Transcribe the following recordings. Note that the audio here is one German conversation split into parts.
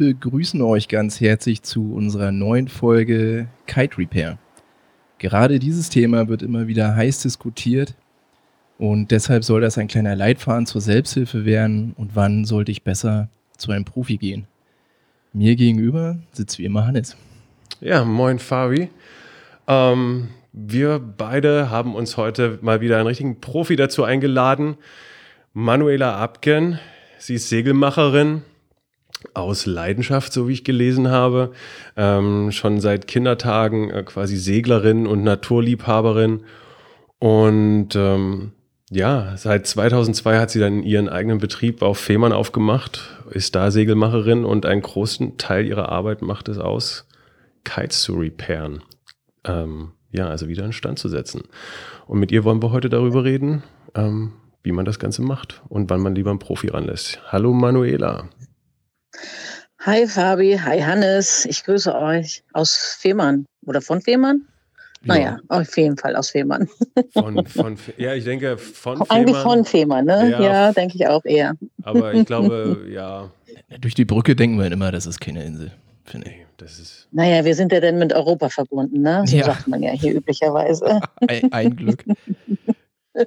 Begrüßen euch ganz herzlich zu unserer neuen Folge Kite Repair. Gerade dieses Thema wird immer wieder heiß diskutiert und deshalb soll das ein kleiner Leitfaden zur Selbsthilfe werden und wann sollte ich besser zu einem Profi gehen. Mir gegenüber sitzt wie immer Hannes. Ja, moin Fabi. Ähm, wir beide haben uns heute mal wieder einen richtigen Profi dazu eingeladen. Manuela Abken, sie ist Segelmacherin aus Leidenschaft, so wie ich gelesen habe. Ähm, schon seit Kindertagen äh, quasi Seglerin und Naturliebhaberin. Und ähm, ja, seit 2002 hat sie dann ihren eigenen Betrieb auf Fehmarn aufgemacht, ist da Segelmacherin und einen großen Teil ihrer Arbeit macht es aus, Kites zu repairen. Ähm, ja, also wieder in Stand zu setzen. Und mit ihr wollen wir heute darüber reden, ähm, wie man das Ganze macht und wann man lieber einen Profi ranlässt. Hallo Manuela. Hi Fabi, hi Hannes, ich grüße euch aus Fehmarn oder von Fehmarn? Naja, ja. auf jeden Fall aus Fehmarn. Von, von, ja, ich denke von Fehmarn. Eigentlich von Fehmarn, ne? Ja, ja denke ich auch eher. Aber ich glaube, ja. Durch die Brücke denken wir immer, das ist keine Insel, finde ich. Das ist naja, wir sind ja dann mit Europa verbunden, ne? So ja. sagt man ja hier üblicherweise. Ein, ein Glück.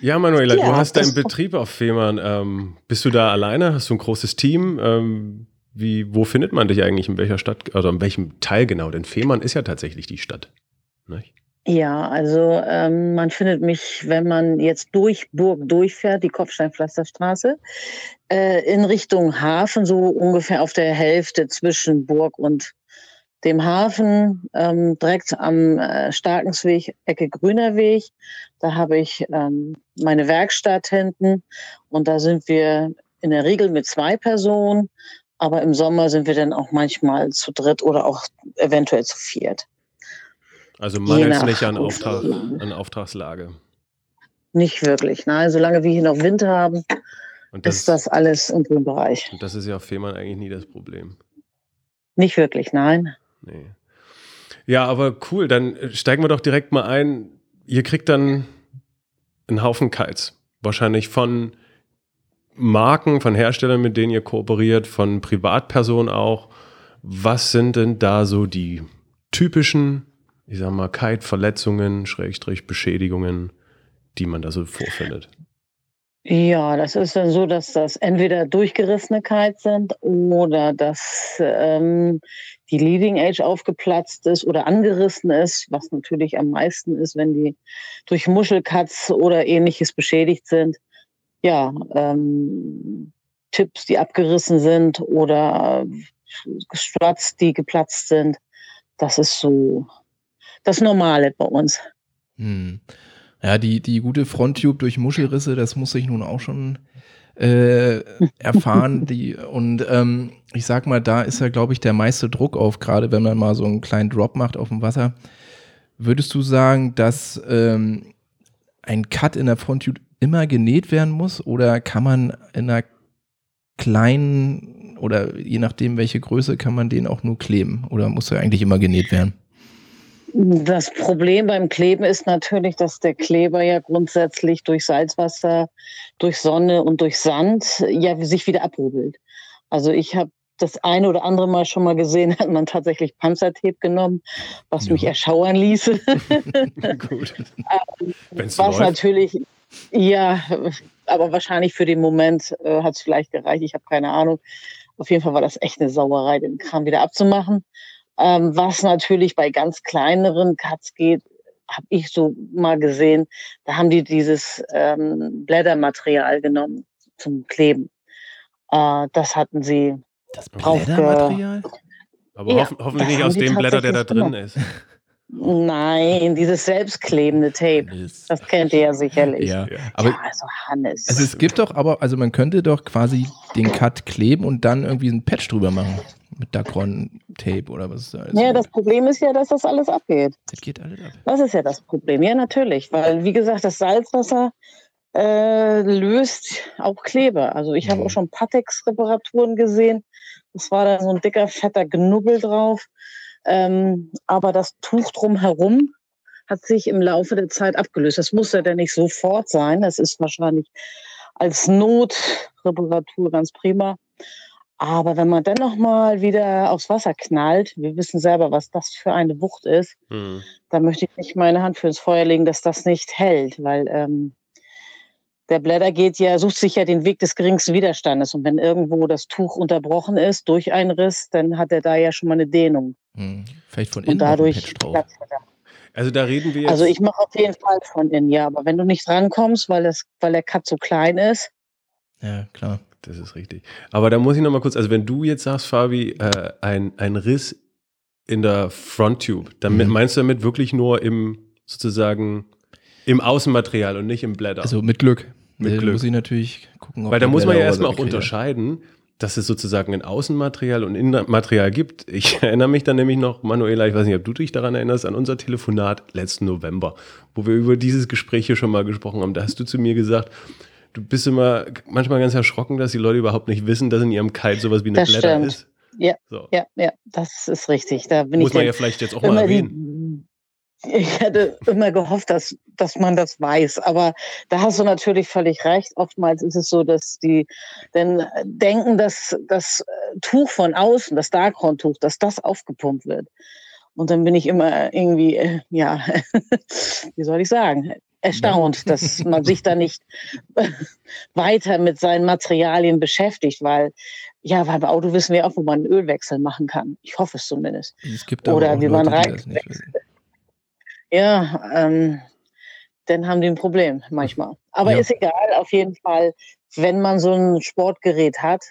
Ja, Manuela, ja, du hast deinen Betrieb auf Fehmarn. Ähm, bist du da alleine? Hast du ein großes Team? Ähm, wie, wo findet man dich eigentlich in welcher Stadt, also in welchem Teil genau? Denn Fehmarn ist ja tatsächlich die Stadt. Nicht? Ja, also ähm, man findet mich, wenn man jetzt durch Burg durchfährt, die Kopfsteinpflasterstraße, äh, in Richtung Hafen, so ungefähr auf der Hälfte zwischen Burg und dem Hafen, ähm, direkt am äh, Starkensweg, Ecke Grüner Weg. Da habe ich ähm, meine Werkstatt hinten und da sind wir in der Regel mit zwei Personen, aber im Sommer sind wir dann auch manchmal zu dritt oder auch eventuell zu viert. Also mangelt es nicht an, Auftrag, an Auftragslage? Nicht wirklich. Nein, solange wir hier noch Wind haben, das, ist das alles im grünen Bereich. Und das ist ja auf Fehmarn eigentlich nie das Problem. Nicht wirklich, nein. Nee. Ja, aber cool, dann steigen wir doch direkt mal ein. Ihr kriegt dann einen Haufen Kites. Wahrscheinlich von Marken, von Herstellern, mit denen ihr kooperiert, von Privatpersonen auch. Was sind denn da so die typischen, ich sag mal, Kite-Verletzungen, Schrägstrich, Beschädigungen, die man da so vorfindet? Ja, das ist dann so, dass das entweder durchgerissene Kites sind oder dass ähm, die Leading Edge aufgeplatzt ist oder angerissen ist, was natürlich am meisten ist, wenn die durch Muschelkatz oder ähnliches beschädigt sind ja, ähm, Tipps, die abgerissen sind oder Struts, die geplatzt sind. Das ist so das Normale bei uns. Hm. Ja, die, die gute Fronttube durch Muschelrisse, das muss ich nun auch schon äh, erfahren. die, und ähm, ich sag mal, da ist ja, glaube ich, der meiste Druck auf, gerade wenn man mal so einen kleinen Drop macht auf dem Wasser. Würdest du sagen, dass ähm, ein Cut in der Fronttube immer genäht werden muss oder kann man in einer kleinen oder je nachdem welche Größe kann man den auch nur kleben oder muss er eigentlich immer genäht werden? Das Problem beim Kleben ist natürlich, dass der Kleber ja grundsätzlich durch Salzwasser, durch Sonne und durch Sand ja sich wieder abhobelt. Also ich habe das eine oder andere Mal schon mal gesehen, hat man tatsächlich Panzertape genommen, was ja. mich erschauern ließe. Gut. Ähm, was läuft. natürlich ja, aber wahrscheinlich für den Moment äh, hat es vielleicht gereicht. Ich habe keine Ahnung. Auf jeden Fall war das echt eine Sauerei, den Kram wieder abzumachen. Ähm, was natürlich bei ganz kleineren Cuts geht, habe ich so mal gesehen. Da haben die dieses ähm, Blättermaterial genommen zum Kleben. Äh, das hatten sie. Das Blättermaterial? Aber ja, hoff hoffentlich nicht aus dem Blätter, der da drin ist. Nein, dieses selbstklebende Tape. Hannes. Das kennt ihr ja sicherlich. Ja, aber ja, also Hannes. Also es gibt doch aber, also man könnte doch quasi den Cut kleben und dann irgendwie ein Patch drüber machen. Mit Dacron-Tape oder was ist da? Ja, das Problem ist ja, dass das alles abgeht. Das geht alles ab. Das ist ja das Problem. Ja, natürlich. Weil, wie gesagt, das Salzwasser äh, löst auch Kleber. Also ich habe auch schon Patex-Reparaturen gesehen. Das war da so ein dicker, fetter Knubbel drauf. Ähm, aber das Tuch drumherum hat sich im Laufe der Zeit abgelöst. Das muss ja dann nicht sofort sein. Das ist wahrscheinlich als Notreparatur ganz prima. Aber wenn man dann nochmal wieder aufs Wasser knallt, wir wissen selber, was das für eine Wucht ist, mhm. da möchte ich nicht meine Hand für ins Feuer legen, dass das nicht hält, weil ähm, der Blätter geht ja, sucht sich ja den Weg des geringsten Widerstandes. Und wenn irgendwo das Tuch unterbrochen ist durch einen Riss, dann hat er da ja schon mal eine Dehnung. Hm. Vielleicht von innen und dadurch Also da reden wir also, jetzt. Also ich mache auf jeden Fall von innen, ja. Aber wenn du nicht rankommst, weil, das, weil der Cut so klein ist. Ja, klar. Das ist richtig. Aber da muss ich noch mal kurz, also wenn du jetzt sagst, Fabi, äh, ein, ein Riss in der Fronttube, dann mhm. meinst du damit wirklich nur im sozusagen im Außenmaterial und nicht im Blätter? Also mit Glück. Mit Glück. muss ich natürlich gucken. Weil da muss man ja erstmal auch unterscheiden, dass es sozusagen ein Außenmaterial und Innenmaterial gibt. Ich erinnere mich dann nämlich noch, Manuela, ich weiß nicht, ob du dich daran erinnerst, an unser Telefonat letzten November, wo wir über dieses Gespräch hier schon mal gesprochen haben. Da hast du zu mir gesagt, du bist immer manchmal ganz erschrocken, dass die Leute überhaupt nicht wissen, dass in ihrem Kite sowas wie eine das Blätter stimmt. ist. Ja, so. ja, ja, das ist richtig. Da bin Muss ich man ja vielleicht jetzt auch mal erwähnen. Ich hätte immer gehofft, dass, dass man das weiß. Aber da hast du natürlich völlig recht. Oftmals ist es so, dass die denn denken, dass das äh, Tuch von außen, das Darkround-Tuch, dass das aufgepumpt wird. Und dann bin ich immer irgendwie, äh, ja, wie soll ich sagen, erstaunt, dass man sich da nicht weiter mit seinen Materialien beschäftigt, weil ja, weil bei Auto wissen wir auch, wo man einen Ölwechsel machen kann. Ich hoffe es zumindest. Es gibt Oder wie Leute, man rein. Ja, ähm, dann haben die ein Problem manchmal. Aber ja. ist egal, auf jeden Fall, wenn man so ein Sportgerät hat,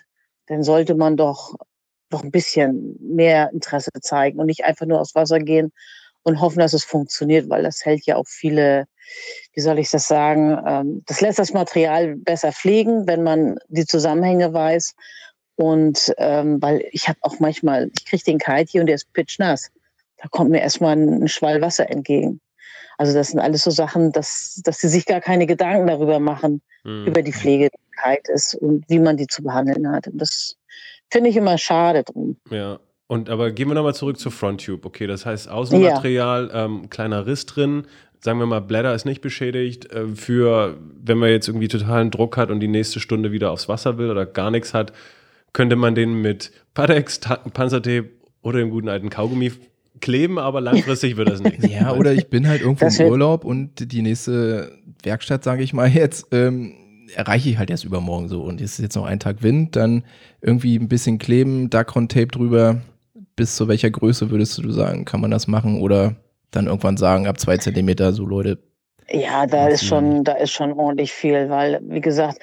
dann sollte man doch noch ein bisschen mehr Interesse zeigen und nicht einfach nur aufs Wasser gehen und hoffen, dass es funktioniert, weil das hält ja auch viele, wie soll ich das sagen, ähm, das lässt das Material besser pflegen, wenn man die Zusammenhänge weiß. Und ähm, weil ich habe auch manchmal, ich kriege den Kite hier und der ist pitchnass da kommt mir erstmal ein Schwall Wasser entgegen. Also das sind alles so Sachen, dass, dass sie sich gar keine Gedanken darüber machen, mhm. über die Pflegekeit ist und wie man die zu behandeln hat. Und das finde ich immer schade drum. Ja. Und aber gehen wir nochmal zurück zur Fronttube. Okay, das heißt Außenmaterial, ja. ähm, kleiner Riss drin. Sagen wir mal, Blätter ist nicht beschädigt. Äh, für, wenn man jetzt irgendwie totalen Druck hat und die nächste Stunde wieder aufs Wasser will oder gar nichts hat, könnte man den mit Padex, Panzertape oder dem guten alten Kaugummi kleben, aber langfristig wird das nicht. Ja, oder ich bin halt irgendwo das im Urlaub und die nächste Werkstatt, sage ich mal jetzt, ähm, erreiche ich halt erst übermorgen so. Und es ist jetzt noch ein Tag Wind, dann irgendwie ein bisschen kleben, Dacron-Tape drüber. Bis zu welcher Größe würdest du sagen, kann man das machen? Oder dann irgendwann sagen, ab zwei Zentimeter, so Leute. Ja, da ist schon, da ist schon ordentlich viel, weil, wie gesagt,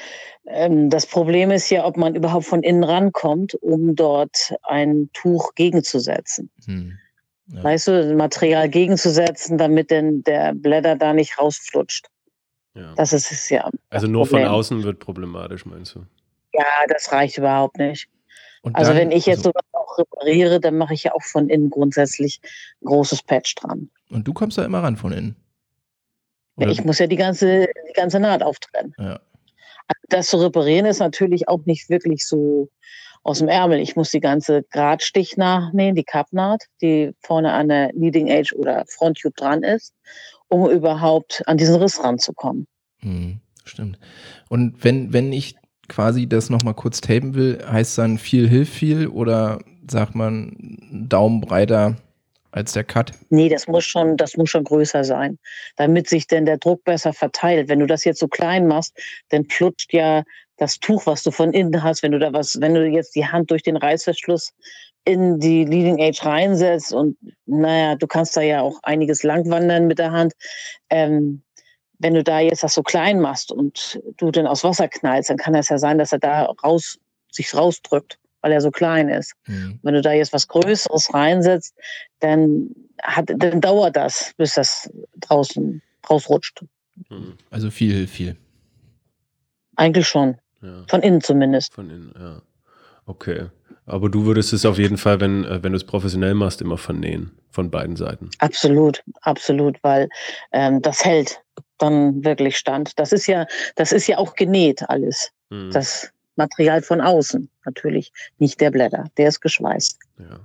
ähm, das Problem ist ja, ob man überhaupt von innen rankommt, um dort ein Tuch gegenzusetzen. Hm. Ja. Weißt du, Material gegenzusetzen, damit denn der Blätter da nicht rausflutscht. Ja. Das ist es ja. Also nur Problem. von außen wird problematisch, meinst du? Ja, das reicht überhaupt nicht. Und also wenn ich jetzt also, sowas auch repariere, dann mache ich ja auch von innen grundsätzlich ein großes Patch dran. Und du kommst da immer ran von innen? Ja, ich muss ja die ganze, die ganze Naht auftrennen. Ja. Also das zu reparieren ist natürlich auch nicht wirklich so aus dem Ärmel. Ich muss die ganze Gradstich nachnähen, die Kappnaht, die vorne an der Leading Edge oder Fronttube dran ist, um überhaupt an diesen Riss ranzukommen. Hm, stimmt. Und wenn, wenn ich quasi das nochmal kurz tapen will, heißt dann viel hilft viel oder sagt man Daumen breiter als der Cut? Nee, das muss schon, das muss schon größer sein, damit sich denn der Druck besser verteilt. Wenn du das jetzt so klein machst, dann flutscht ja das Tuch, was du von innen hast, wenn du da was, wenn du jetzt die Hand durch den Reißverschluss in die Leading Age reinsetzt und naja, du kannst da ja auch einiges langwandern mit der Hand. Ähm, wenn du da jetzt das so klein machst und du den aus Wasser knallst, dann kann es ja sein, dass er da raus, sich rausdrückt, weil er so klein ist. Mhm. Wenn du da jetzt was Größeres reinsetzt, dann hat, dann dauert das, bis das draußen rausrutscht. Mhm. Also viel, viel. Eigentlich schon. Ja. Von innen zumindest. Von innen, ja. Okay. Aber du würdest es auf jeden Fall, wenn, äh, wenn du es professionell machst, immer vernähen, von beiden Seiten. Absolut, absolut, weil ähm, das hält dann wirklich stand. Das ist ja, das ist ja auch genäht alles. Mhm. Das Material von außen, natürlich, nicht der Blätter, der ist geschweißt. Ja.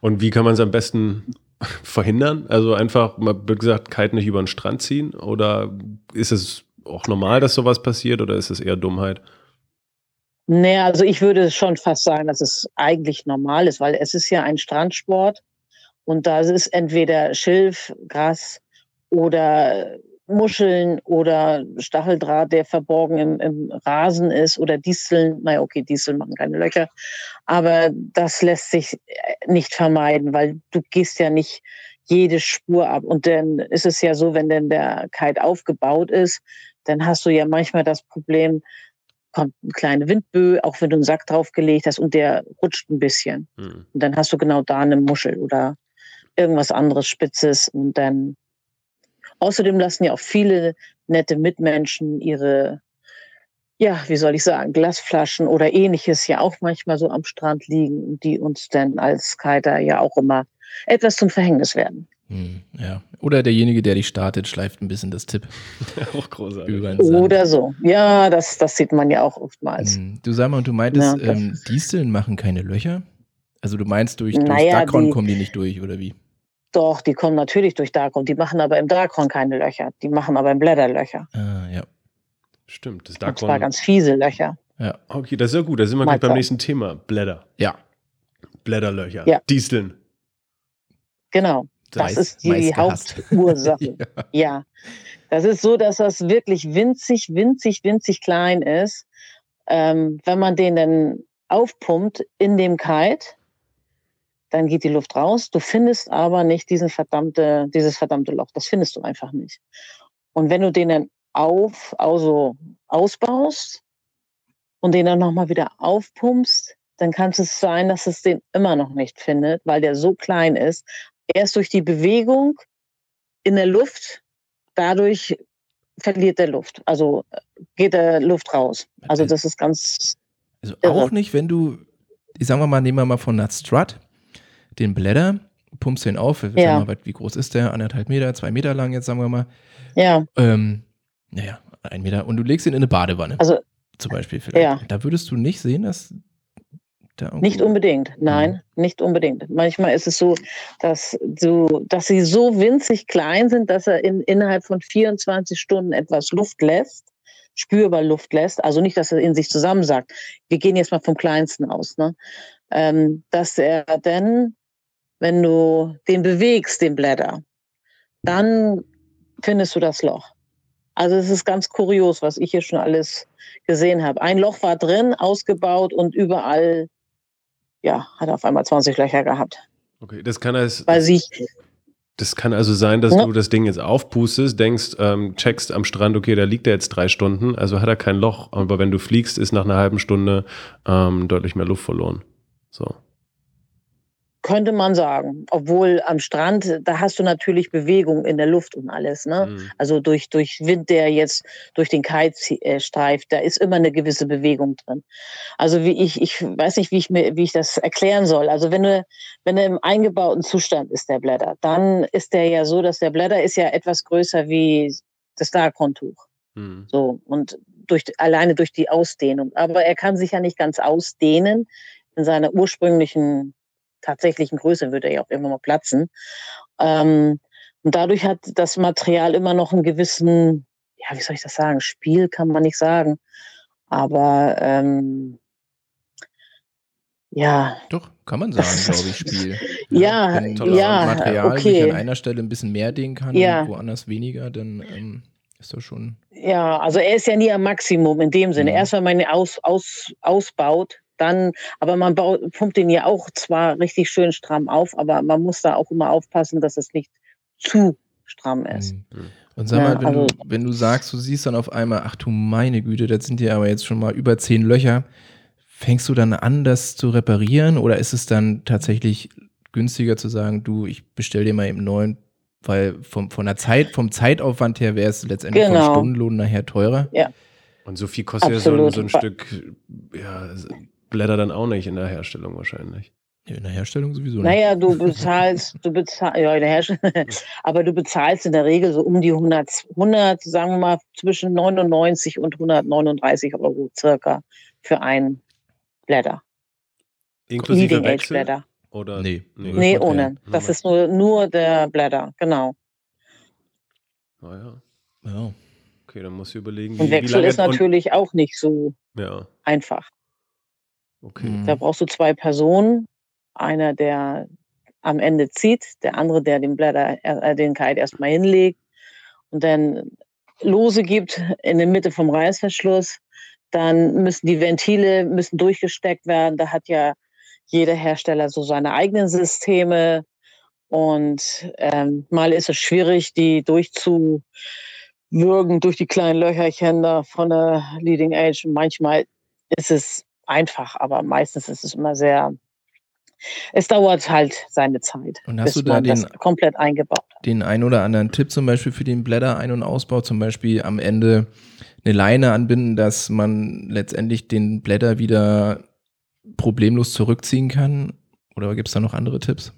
Und wie kann man es am besten verhindern? Also einfach, mal gesagt, Kite nicht über den Strand ziehen? Oder ist es auch normal, dass sowas passiert oder ist es eher Dummheit? Nee, also ich würde schon fast sagen, dass es eigentlich normal ist, weil es ist ja ein Strandsport und da ist entweder Schilf, Gras oder Muscheln oder Stacheldraht, der verborgen im, im Rasen ist oder Disteln. Naja, okay, Disteln machen keine Löcher. Aber das lässt sich nicht vermeiden, weil du gehst ja nicht jede Spur ab. Und dann ist es ja so, wenn denn der Kite aufgebaut ist, dann hast du ja manchmal das Problem, kommt eine kleine Windböe, auch wenn du einen Sack draufgelegt hast und der rutscht ein bisschen. Mhm. Und dann hast du genau da eine Muschel oder irgendwas anderes Spitzes und dann außerdem lassen ja auch viele nette Mitmenschen ihre ja, wie soll ich sagen, Glasflaschen oder ähnliches ja auch manchmal so am Strand liegen, die uns dann als Kiter ja auch immer etwas zum Verhängnis werden. Hm, ja. Oder derjenige, der dich startet, schleift ein bisschen das Tipp. auch großartig. Oder so. Ja, das, das sieht man ja auch oftmals. Hm. Du sag mal, du meintest, ja, ähm, Disteln machen keine Löcher? Also du meinst, durch, naja, durch Dacron kommen die nicht durch, oder wie? Doch, die kommen natürlich durch Dacron. Die machen aber im Dacron keine Löcher. Die machen aber im Blätter Löcher. Ah, ja. Stimmt. Das Dacron. Und zwar ganz fiese Löcher. Ja. Okay, das ist ja gut. Da sind wir gleich beim nächsten Thema. Blätter. Ja. Blätterlöcher. Ja. Disteln. Genau. Das ist die Hauptursache. ja. ja. Das ist so, dass das wirklich winzig, winzig, winzig klein ist. Ähm, wenn man den dann aufpumpt in dem Kite, dann geht die Luft raus. Du findest aber nicht diesen verdammte, dieses verdammte Loch. Das findest du einfach nicht. Und wenn du den dann auf, also ausbaust und den dann nochmal wieder aufpumpst, dann kann es sein, dass es den immer noch nicht findet, weil der so klein ist, erst durch die Bewegung in der Luft, dadurch verliert der Luft. Also geht der Luft raus. Also das ist ganz. Also auch nicht, wenn du, sagen wir mal, nehmen wir mal von einer Strut den Blätter, pumpst den auf, ja. mal, wie groß ist der? Anderthalb Meter, zwei Meter lang, jetzt sagen wir mal. Ja. Ähm, naja, ein Meter. Und du legst ihn in eine Badewanne. Also. Zum Beispiel vielleicht. Ja. Da würdest du nicht sehen, dass nicht unbedingt, nein, mhm. nicht unbedingt. Manchmal ist es so, dass, so, dass sie so winzig klein sind, dass er in, innerhalb von 24 Stunden etwas Luft lässt, spürbar Luft lässt. Also nicht, dass er in sich zusammensagt. Wir gehen jetzt mal vom Kleinsten aus. Ne? Ähm, dass er dann, wenn du den bewegst, den Blätter, dann findest du das Loch. Also es ist ganz kurios, was ich hier schon alles gesehen habe. Ein Loch war drin, ausgebaut und überall ja, hat auf einmal 20 Löcher gehabt. Okay, das kann als. Weil sich. Das kann also sein, dass ja. du das Ding jetzt aufpustest, denkst, ähm, checkst am Strand, okay, da liegt er jetzt drei Stunden, also hat er kein Loch, aber wenn du fliegst, ist nach einer halben Stunde ähm, deutlich mehr Luft verloren. So. Könnte man sagen. Obwohl am Strand, da hast du natürlich Bewegung in der Luft und alles. Ne? Mhm. Also durch, durch Wind, der jetzt durch den Kite äh, streift, da ist immer eine gewisse Bewegung drin. Also wie ich, ich weiß nicht, wie ich mir, wie ich das erklären soll. Also wenn du, wenn er im eingebauten Zustand ist, der Blätter, dann ist der ja so, dass der Blätter ist ja etwas größer wie das Darkontuch. Mhm. So. Und durch, alleine durch die Ausdehnung. Aber er kann sich ja nicht ganz ausdehnen in seiner ursprünglichen tatsächlichen Größe würde er ja auch irgendwann mal platzen. Ähm, und dadurch hat das Material immer noch einen gewissen, ja, wie soll ich das sagen, Spiel kann man nicht sagen. Aber ähm, ja. Doch, kann man sagen, glaube ich, Spiel. ja, Wenn ja, Material okay. sich an einer Stelle ein bisschen mehr dehnen kann ja. und woanders weniger, dann ähm, ist das schon. Ja, also er ist ja nie am Maximum in dem Sinne. Mhm. Erst wenn man ihn aus, aus, ausbaut, dann, aber man baut, pumpt den ja auch zwar richtig schön stramm auf, aber man muss da auch immer aufpassen, dass es nicht zu stramm ist. Mhm. Und sag mal, ja, wenn, also, du, wenn du sagst, du siehst dann auf einmal, ach du meine Güte, das sind ja aber jetzt schon mal über zehn Löcher, fängst du dann an, das zu reparieren oder ist es dann tatsächlich günstiger zu sagen, du, ich bestell dir mal eben neuen, weil vom, von der Zeit, vom Zeitaufwand her wäre es letztendlich genau. vom Stundenlohn nachher teurer. Ja. Und so viel kostet Absolut. ja so, so ein Stück ja, Blätter dann auch nicht in der Herstellung wahrscheinlich. in der Herstellung sowieso nicht. Naja, du bezahlst, du bezahlst, ja, in der Herstellung, aber du bezahlst in der Regel so um die 100, 100, sagen wir mal, zwischen 99 und 139 Euro circa für ein Blätter. Inklusive Leading Wechsel? Blätter. Oder? Nee, nee, nee ohne. Das ist nur, nur der Blätter, genau. Naja. Ja. Okay, dann muss ich überlegen. Wie, und Wechsel ist natürlich auch nicht so ja. einfach. Okay. Da brauchst du zwei Personen. Einer, der am Ende zieht, der andere, der den Blätter, äh, den Kite erstmal hinlegt und dann Lose gibt in der Mitte vom Reißverschluss. Dann müssen die Ventile müssen durchgesteckt werden. Da hat ja jeder Hersteller so seine eigenen Systeme. Und ähm, mal ist es schwierig, die durchzuwürgen durch die kleinen Löcherchen da von der Leading Edge. Manchmal ist es einfach, aber meistens ist es immer sehr es dauert halt seine Zeit. Und hast du da den, komplett eingebaut den ein oder anderen Tipp zum Beispiel für den Blätter-Ein- und Ausbau? Zum Beispiel am Ende eine Leine anbinden, dass man letztendlich den Blätter wieder problemlos zurückziehen kann? Oder gibt es da noch andere Tipps?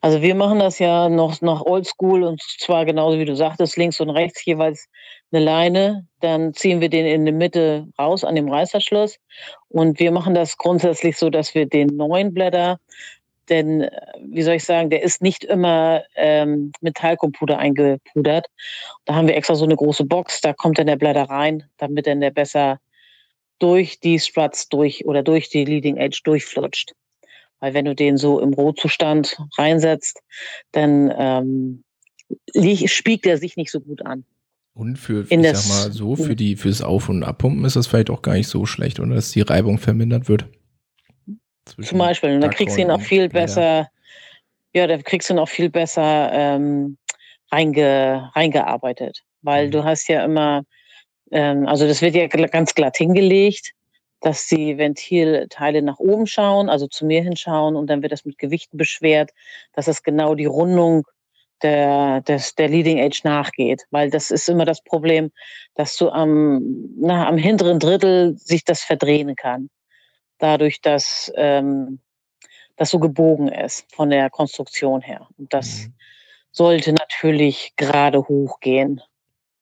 Also wir machen das ja noch nach Oldschool und zwar genauso wie du sagtest, links und rechts jeweils eine Leine, dann ziehen wir den in der Mitte raus an dem Reißverschluss und wir machen das grundsätzlich so, dass wir den neuen Blätter, denn wie soll ich sagen, der ist nicht immer ähm, mit eingepudert. Da haben wir extra so eine große Box, da kommt dann der Blätter rein, damit dann der besser durch die Struts durch oder durch die Leading Edge durchflutscht. Weil wenn du den so im Rohzustand reinsetzt, dann ähm, spiegt er sich nicht so gut an. Und für, ich sag mal so, für die, fürs Auf- und Abpumpen ist das vielleicht auch gar nicht so schlecht, oder? Dass die Reibung vermindert wird. Zum Beispiel. Und dann kriegst du ihn auch viel besser, ja, dann kriegst du ihn auch viel besser ähm, reinge, reingearbeitet. Weil mhm. du hast ja immer, ähm, also das wird ja ganz glatt hingelegt, dass die Ventilteile nach oben schauen, also zu mir hinschauen und dann wird das mit Gewichten beschwert, dass es genau die Rundung der, des, der Leading Edge nachgeht, weil das ist immer das Problem, dass du am, na, am hinteren Drittel sich das verdrehen kann. Dadurch, dass ähm, das so gebogen ist von der Konstruktion her. Und das mhm. sollte natürlich gerade hochgehen.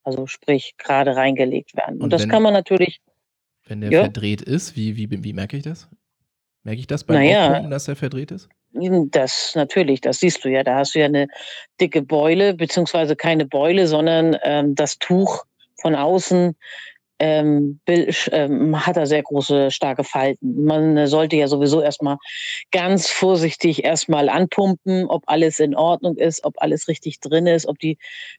Also sprich, gerade reingelegt werden. Und, Und das kann man natürlich. Wenn der ja. verdreht ist, wie, wie, wie merke ich das? Merke ich das beim naja, Aufpumpen, dass er verdreht ist? Das natürlich, das siehst du ja. Da hast du ja eine dicke Beule, beziehungsweise keine Beule, sondern ähm, das Tuch von außen ähm, ähm, hat er sehr große, starke Falten. Man sollte ja sowieso erstmal ganz vorsichtig erstmal anpumpen, ob alles in Ordnung ist, ob alles richtig drin ist, ob die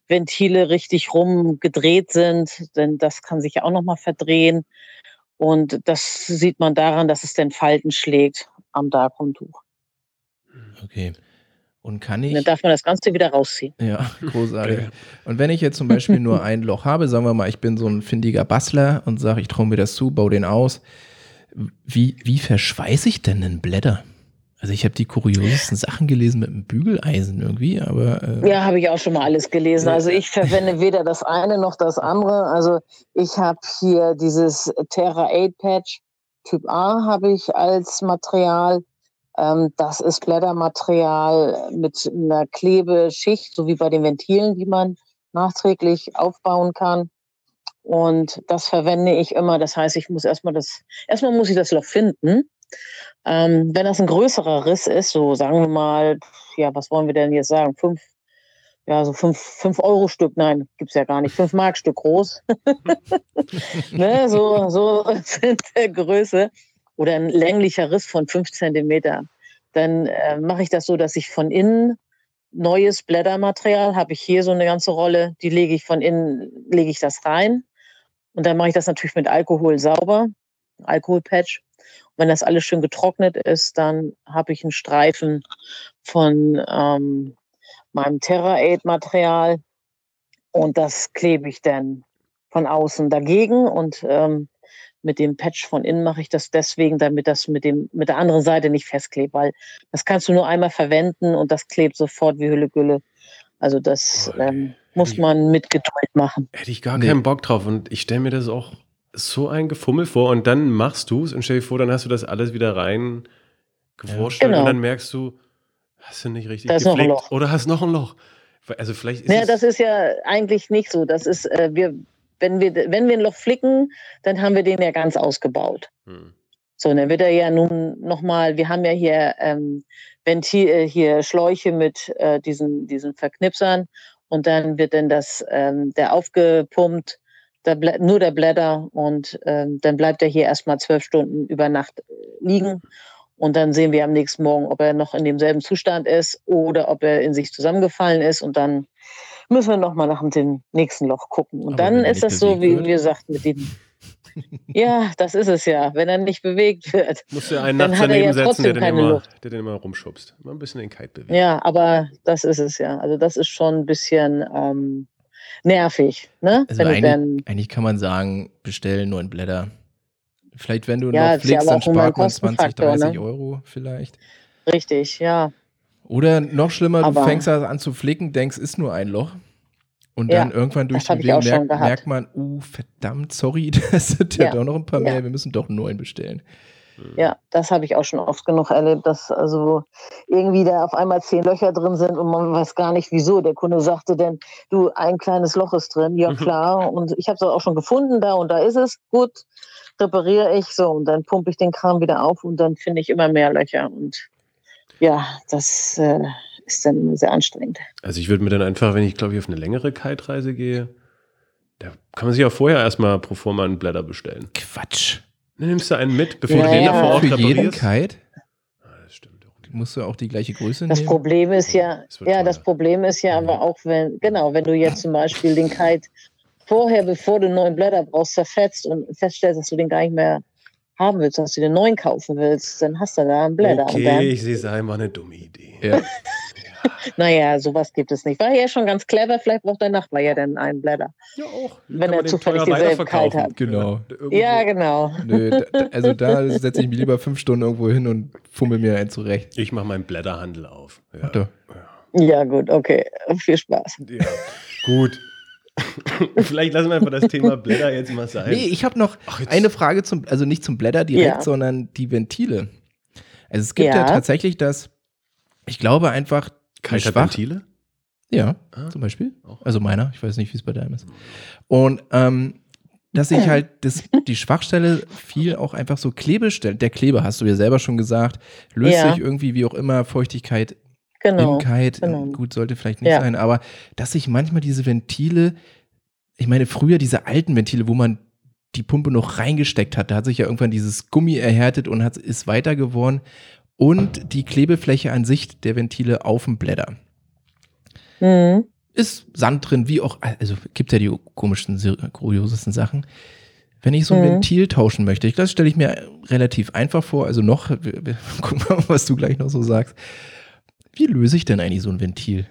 Ventile richtig rumgedreht sind, denn das kann sich ja auch nochmal verdrehen. Und das sieht man daran, dass es den Falten schlägt am Darkroom-Tuch. Okay. Und kann ich. Dann darf man das Ganze wieder rausziehen. Ja, großartig. und wenn ich jetzt zum Beispiel nur ein Loch habe, sagen wir mal, ich bin so ein findiger Bastler und sage, ich traue mir das zu, baue den aus. Wie, wie verschweiße ich denn einen Blätter? Also ich habe die kuriosesten Sachen gelesen mit einem Bügeleisen irgendwie, aber. Äh ja, habe ich auch schon mal alles gelesen. Also ich verwende weder das eine noch das andere. Also ich habe hier dieses Terra 8 Patch Typ A habe ich als Material. Ähm, das ist Blättermaterial mit einer Klebeschicht, so wie bei den Ventilen, die man nachträglich aufbauen kann. Und das verwende ich immer. Das heißt, ich muss erstmal das, erstmal muss ich das Loch finden. Ähm, wenn das ein größerer Riss ist, so sagen wir mal, ja, was wollen wir denn jetzt sagen? Fünf, ja, so fünf, fünf Euro Stück, nein, gibt's ja gar nicht, fünf Mark Stück groß. ne, so, so sind der Größe oder ein länglicher Riss von fünf Zentimeter, dann äh, mache ich das so, dass ich von innen neues Blättermaterial habe ich hier so eine ganze Rolle, die lege ich von innen, lege ich das rein und dann mache ich das natürlich mit Alkohol sauber, Alkoholpatch. Wenn das alles schön getrocknet ist, dann habe ich einen Streifen von ähm, meinem Terra Aid Material und das klebe ich dann von außen dagegen und ähm, mit dem Patch von innen mache ich das deswegen, damit das mit, dem, mit der anderen Seite nicht festklebt, weil das kannst du nur einmal verwenden und das klebt sofort wie Hülle Gülle. Also das ähm, muss man mit Geduld machen. Hätte ich gar nee. keinen Bock drauf und ich stelle mir das auch so ein Gefummel vor und dann machst du es und stell dir vor, dann hast du das alles wieder rein gewurscht genau. und dann merkst du, hast du nicht richtig da gepflegt oder hast noch ein Loch. Also vielleicht ist ja, das ist ja eigentlich nicht so. Das ist, äh, wir, wenn wir, wenn wir ein Loch flicken, dann haben wir den ja ganz ausgebaut. Hm. So, dann wird er ja nun nochmal, wir haben ja hier ähm, Ventil, äh, hier Schläuche mit äh, diesen, diesen Verknipsern und dann wird dann das, ähm, der aufgepumpt da nur der Blätter und ähm, dann bleibt er hier erstmal zwölf Stunden über Nacht äh, liegen. Und dann sehen wir am nächsten Morgen, ob er noch in demselben Zustand ist oder ob er in sich zusammengefallen ist. Und dann müssen wir nochmal nach dem nächsten Loch gucken. Und Aber dann ist das so, wie wir gesagt, mit dem. ja, das ist es ja. Wenn er nicht bewegt wird. Musst du einen Nachts daneben ja setzen, der den, immer, der den immer rumschubst. Immer ein bisschen den Kite bewegen. Ja, aber das ist es ja. Also das ist schon ein bisschen ähm, nervig. Ne? Also eigentlich, dann, eigentlich, kann man sagen, bestellen nur ein Blätter. Vielleicht, wenn du ja, noch fliegst, dann spart man 20, 30 ne? Euro vielleicht. Richtig, ja. Oder noch schlimmer, Aber du fängst an zu flicken, denkst, ist nur ein Loch. Und dann ja, irgendwann durch die Bewegung merkt, merkt, man, uh, verdammt, sorry, das sind ja, ja doch noch ein paar mehr, wir müssen doch neuen bestellen. Ja, das habe ich auch schon oft genug erlebt, dass also irgendwie da auf einmal zehn Löcher drin sind und man weiß gar nicht wieso. Der Kunde sagte denn, du, ein kleines Loch ist drin. Ja, klar. Und ich habe es auch schon gefunden, da und da ist es. Gut, repariere ich so und dann pumpe ich den Kram wieder auf und dann finde ich immer mehr Löcher. Und ja, das äh, ist dann sehr anstrengend. Also ich würde mir dann einfach, wenn ich glaube ich auf eine längere Kite-Reise gehe, da kann man sich ja vorher erstmal pro forma einen Blätter bestellen. Quatsch. Dann nimmst du einen mit, bevor ja, du den ja. davor auch Für jeden Kite? Ah, das stimmt. Musst du auch die gleiche Größe das nehmen? Problem ist ja, das ja, das Problem ist ja aber auch, wenn, genau, wenn du jetzt zum Beispiel den Kite vorher, bevor du neuen Blätter brauchst, zerfetzt und feststellst, dass du den gar nicht mehr haben willst, dass du den neuen kaufen willst, dann hast du da einen Blätter. Okay, ich sehe es einmal eine dumme Idee. Ja. naja, sowas gibt es nicht. War ja schon ganz clever, vielleicht braucht der Nachbar ja dann einen Blätter. Ja, auch. Wenn er zufällig dieselbe Kalt hat. Genau. Ja, genau. Nö, da, also da setze ich mich lieber fünf Stunden irgendwo hin und fummel mir einen zurecht. Ich mache meinen Blätterhandel auf. Ja. Ja. ja, gut, okay. Viel Spaß. Ja. Gut, Vielleicht lassen wir einfach das Thema Blätter jetzt mal sein. Nee, ich habe noch Ach, eine Frage zum, also nicht zum Blätter direkt, ja. sondern die Ventile. Also es gibt ja, ja tatsächlich das, ich glaube einfach. Kalte Ventile? Ja, ah, zum Beispiel. Auch. Also meiner, ich weiß nicht, wie es bei deinem ist. Und ähm, dass ich halt das, die Schwachstelle viel auch einfach so Klebestellen, der Kleber hast du ja selber schon gesagt, löst ja. sich irgendwie wie auch immer Feuchtigkeit genau, Kite, genau. gut, sollte vielleicht nicht ja. sein, aber dass sich manchmal diese Ventile, ich meine, früher diese alten Ventile, wo man die Pumpe noch reingesteckt hat, da hat sich ja irgendwann dieses Gummi erhärtet und hat, ist weiter geworden und die Klebefläche an sich der Ventile auf dem Blätter. Mhm. Ist Sand drin, wie auch, also gibt ja die komischen, kuriosesten Sachen. Wenn ich so ein mhm. Ventil tauschen möchte, das stelle ich mir relativ einfach vor, also noch, wir, wir, gucken mal, was du gleich noch so sagst. Wie löse ich denn eigentlich so ein Ventil?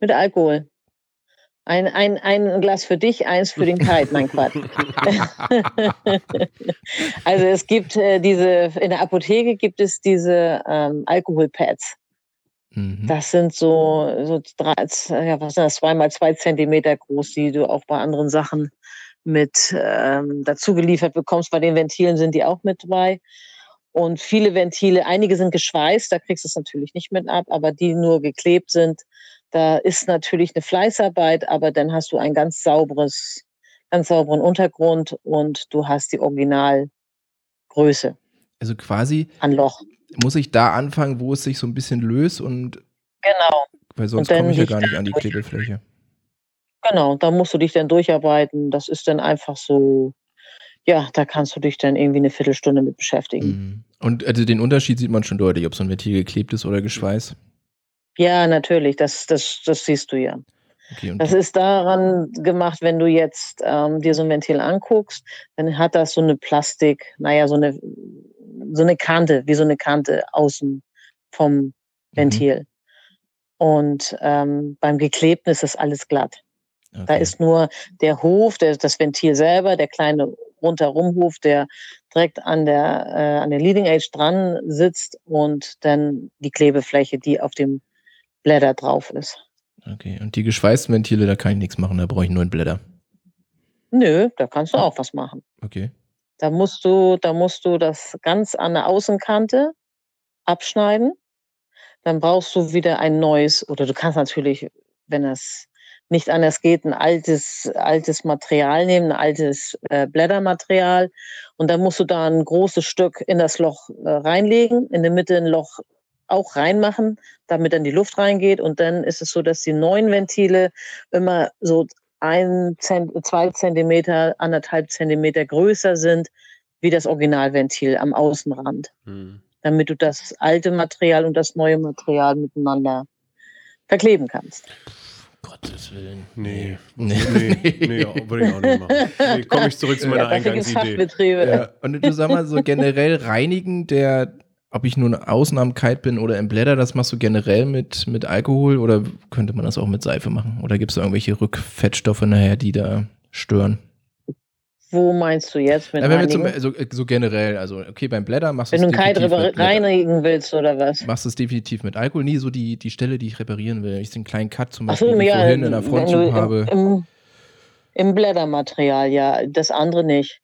Mit Alkohol. Ein, ein, ein Glas für dich, eins für den Kite, mein Quatsch. also es gibt äh, diese, in der Apotheke gibt es diese ähm, Alkoholpads. Mhm. Das sind so, so drei, ja, was sind das, zweimal zwei Zentimeter groß, die du auch bei anderen Sachen mit ähm, dazu geliefert bekommst. Bei den Ventilen sind die auch mit dabei. Und viele Ventile, einige sind geschweißt, da kriegst du es natürlich nicht mit ab, aber die nur geklebt sind, da ist natürlich eine Fleißarbeit, aber dann hast du ein ganz sauberes, ganz sauberen Untergrund und du hast die Originalgröße. Also quasi an Loch. Muss ich da anfangen, wo es sich so ein bisschen löst und genau. Weil sonst komme ich ja gar nicht an die Klebefläche. Genau, da musst du dich dann durcharbeiten. Das ist dann einfach so ja, da kannst du dich dann irgendwie eine Viertelstunde mit beschäftigen. Mhm. Und also den Unterschied sieht man schon deutlich, ob so ein Ventil geklebt ist oder geschweißt. Ja, natürlich, das, das, das siehst du ja. Okay, das ist daran gemacht, wenn du jetzt ähm, dir so ein Ventil anguckst, dann hat das so eine Plastik, naja, so eine, so eine Kante, wie so eine Kante außen vom mhm. Ventil. Mhm. Und ähm, beim Geklebten ist das alles glatt. Okay. Da ist nur der Hof, der, das Ventil selber, der kleine rundherum der direkt an der, äh, an der Leading Edge dran sitzt und dann die Klebefläche, die auf dem Blätter drauf ist. Okay, und die geschweißten Ventile, da kann ich nichts machen, da brauche ich nur einen Blätter. Nö, da kannst du auch was machen. Okay. Da musst du, da musst du das ganz an der Außenkante abschneiden. Dann brauchst du wieder ein neues, oder du kannst natürlich, wenn es nicht anders geht, ein altes, altes Material nehmen, ein altes äh, Blättermaterial. Und dann musst du da ein großes Stück in das Loch äh, reinlegen, in der Mitte ein Loch auch reinmachen, damit dann die Luft reingeht. Und dann ist es so, dass die neuen Ventile immer so ein, zwei Zentimeter, anderthalb Zentimeter größer sind wie das Originalventil am Außenrand. Hm. Damit du das alte Material und das neue Material miteinander verkleben kannst. Gottes Willen. Nee. Nee, nee, nee, nee würde ich auch nicht machen. Nee, komme ich zurück zu meiner ja, Eingangsidee. Ja. Und du sag mal so generell reinigen der, ob ich nur eine Ausnahmkeit bin oder im Blätter, das machst du generell mit, mit Alkohol oder könnte man das auch mit Seife machen? Oder gibt es da irgendwelche Rückfettstoffe nachher, die da stören? Wo meinst du jetzt mit ja, wenn wir zum, so, so, generell, also okay, beim Blätter machst du es Wenn du einen Kite reinigen willst oder was? Machst du es definitiv mit Alkohol. Nie so die, die Stelle, die ich reparieren will. Ich den kleinen Cut zum Beispiel, so, ja, vorhin in der Frontzug habe. Im, Im Blättermaterial, ja. Das andere nicht.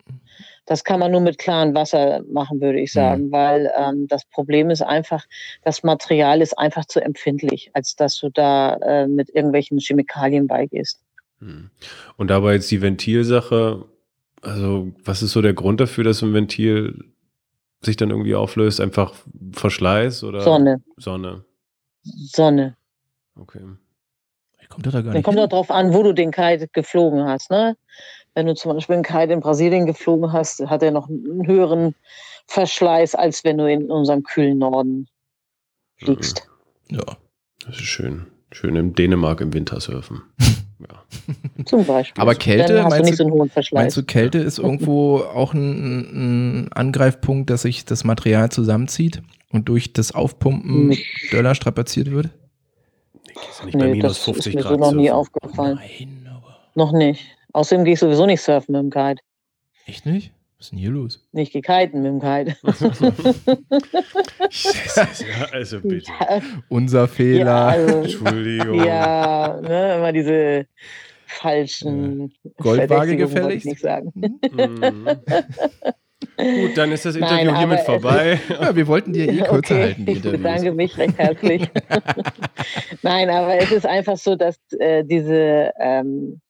Das kann man nur mit klarem Wasser machen, würde ich sagen, mhm. weil ähm, das Problem ist einfach, das Material ist einfach zu empfindlich, als dass du da äh, mit irgendwelchen Chemikalien beigehst. Mhm. Und dabei jetzt die Ventilsache, also, was ist so der Grund dafür, dass ein Ventil sich dann irgendwie auflöst? Einfach Verschleiß oder? Sonne. Sonne. Sonne. Okay. Kommt da gar nicht Dann kommt hin? darauf an, wo du den Kite geflogen hast. Ne? Wenn du zum Beispiel einen Kite in Brasilien geflogen hast, hat er noch einen höheren Verschleiß, als wenn du in unserem kühlen Norden fliegst. Mhm. Ja. Das ist schön. Schön in Dänemark im Winter surfen. Ja. Zum Beispiel. Aber Kälte, meinst du, so meinst du, Kälte ist irgendwo auch ein, ein, Angreifpunkt, dass sich das Material zusammenzieht und durch das Aufpumpen nee. Döller strapaziert wird? Nee, nicht bei nee, minus 50 das ist mir Grad so noch nie aufgefallen. Nein, aber. Noch nicht. Außerdem gehe ich sowieso nicht surfen mit dem Kite. Echt nicht? Was ist denn hier los? Nicht gekiten mit dem Kite. ja, also bitte. Ja. Unser Fehler. Ja, also, Entschuldigung. Ja, ne, immer diese falschen Goldwaage gefälligst. Ich nicht sagen. Mhm. Gut, dann ist das Interview Nein, hiermit vorbei. ja, wir wollten dir eh kürzer okay, halten. ich bedanke mich recht herzlich. Nein, aber es ist einfach so, dass äh, diese, ähm,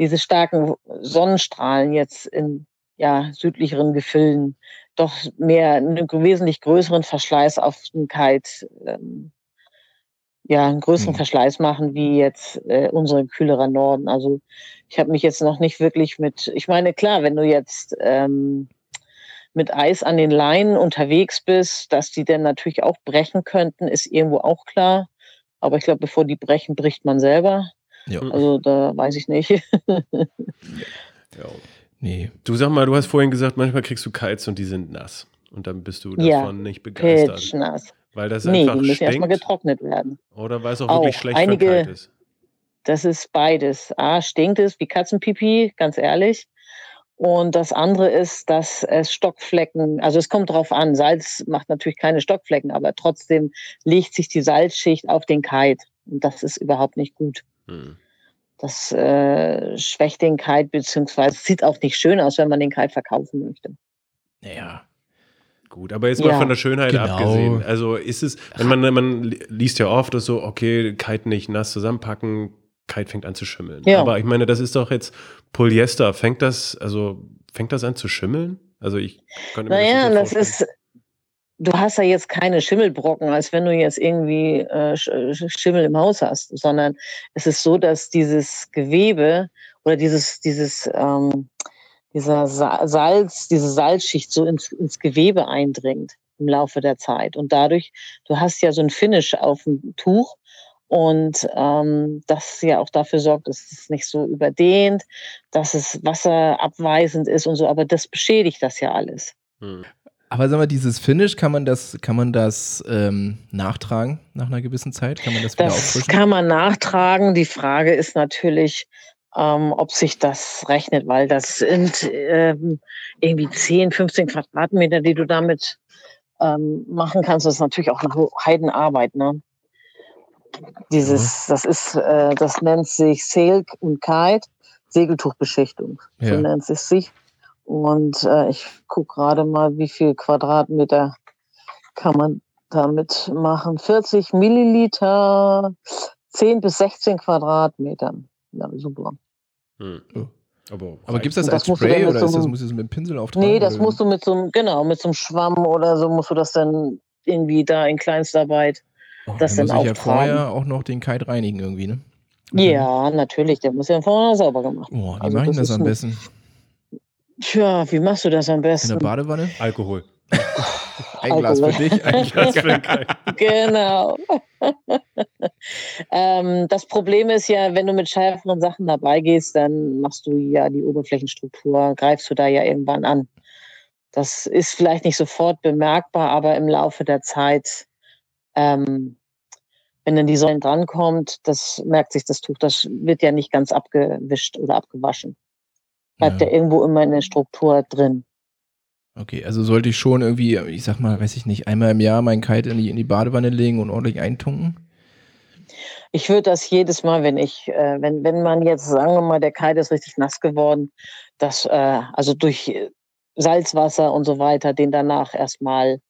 diese starken Sonnenstrahlen jetzt in ja, südlicheren Gefilden doch mehr einen wesentlich größeren Verschleiß auf den Kite, ähm, ja, einen größeren mhm. Verschleiß machen wie jetzt äh, unsere kühlerer Norden. Also ich habe mich jetzt noch nicht wirklich mit, ich meine, klar, wenn du jetzt ähm, mit Eis an den Leinen unterwegs bist, dass die dann natürlich auch brechen könnten, ist irgendwo auch klar. Aber ich glaube, bevor die brechen, bricht man selber. Ja. Also da weiß ich nicht. ja. Nee. Du sag mal, du hast vorhin gesagt, manchmal kriegst du Kites und die sind nass. Und dann bist du davon ja, nicht begeistert. nass. Weil das nee, einfach die müssen erstmal getrocknet werden. Oder weil es auch, auch wirklich schlecht einige, verkeilt ist. Das ist beides. A, stinkt es wie Katzenpipi, ganz ehrlich. Und das andere ist, dass es Stockflecken, also es kommt drauf an, Salz macht natürlich keine Stockflecken, aber trotzdem legt sich die Salzschicht auf den Kite. Und das ist überhaupt nicht gut. Hm. Das äh, schwächt den Kite, beziehungsweise sieht auch nicht schön aus, wenn man den Kite verkaufen möchte. Naja. Gut, aber jetzt mal ja. von der Schönheit genau. abgesehen. Also ist es, wenn man, man liest ja oft dass so, okay, Kite nicht nass zusammenpacken, Kite fängt an zu schimmeln. Ja. Aber ich meine, das ist doch jetzt Polyester. Fängt das, also fängt das an zu schimmeln? Also ich könnte mir naja, das, das ist, du hast ja jetzt keine Schimmelbrocken, als wenn du jetzt irgendwie äh, Schimmel im Haus hast, sondern es ist so, dass dieses Gewebe oder dieses, dieses, ähm, dieser Salz, diese Salzschicht so ins, ins Gewebe eindringt im Laufe der Zeit. Und dadurch, du hast ja so ein Finish auf dem Tuch und ähm, das ja auch dafür sorgt, dass es nicht so überdehnt, dass es wasserabweisend ist und so, aber das beschädigt das ja alles. Hm. Aber sag mal, dieses Finish, kann man das, kann man das ähm, nachtragen nach einer gewissen Zeit? Kann man das wieder das auffrischen? kann man nachtragen. Die Frage ist natürlich, ähm, ob sich das rechnet, weil das sind ähm, irgendwie 10, 15 Quadratmeter, die du damit ähm, machen kannst. Das ist natürlich auch eine Heidenarbeit, ne? Dieses, das ist, äh, das nennt sich Silk und Kite, Segeltuchbeschichtung. So ja. nennt es sich. Und äh, ich gucke gerade mal, wie viel Quadratmeter kann man damit machen. 40 Milliliter, 10 bis 16 Quadratmeter. Ja, super. Hm. Aber, aber gibt es das, das als Spray oder so ist das, musst du das mit dem Pinsel auftragen? Nee, das oder? musst du mit so einem, genau, mit so einem Schwamm oder so musst du das dann irgendwie da in Kleinstarbeit oh, das dann, dann muss ich ja vorher auch noch den Kite reinigen irgendwie, ne? Ja, natürlich, der muss ja vorher sauber gemacht werden. Oh, wie also mache ich das, das am besten? Tja, wie machst du das am besten? In der Badewanne? Alkohol. ein Glas für dich, ein Glas für den Kai. Genau. ähm, das Problem ist ja, wenn du mit schärferen Sachen dabei gehst, dann machst du ja die Oberflächenstruktur, greifst du da ja irgendwann an. Das ist vielleicht nicht sofort bemerkbar, aber im Laufe der Zeit, ähm, wenn dann die Säule drankommt, das merkt sich das Tuch, das wird ja nicht ganz abgewischt oder abgewaschen. Bleibt ja, ja irgendwo immer in der Struktur drin. Okay, also sollte ich schon irgendwie, ich sag mal, weiß ich nicht, einmal im Jahr meinen Kite in die, in die Badewanne legen und ordentlich eintunken? Ich würde das jedes Mal, wenn ich, äh, wenn, wenn man jetzt, sagen wir mal, der Kite ist richtig nass geworden, das, äh, also durch Salzwasser und so weiter, den danach erstmal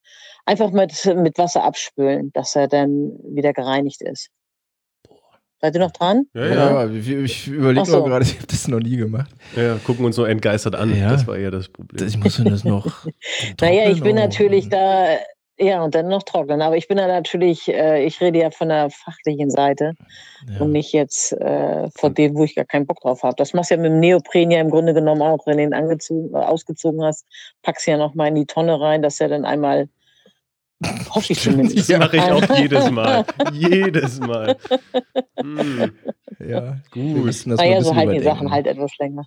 einfach mit, mit Wasser abspülen, dass er dann wieder gereinigt ist. Seid ihr noch dran? Ja, ja. ja ich überlege so. gerade, ich habe das noch nie gemacht. Ja, ja, gucken uns so entgeistert an. Ja. Das war eher das Problem. Ich muss das noch. naja, ich bin natürlich da, ja, und dann noch trocknen. Aber ich bin da natürlich, äh, ich rede ja von der fachlichen Seite ja. und nicht jetzt äh, von dem, wo ich gar keinen Bock drauf habe. Das machst du ja mit dem Neopren ja im Grunde genommen auch, wenn du ihn angezogen, ausgezogen hast, packst du ja noch mal in die Tonne rein, dass er dann einmal Hoffe ich zumindest. Das mache ich auch jedes Mal. jedes Mal. Mm. Ja, gut. das naja, so halten die Sachen halt etwas länger.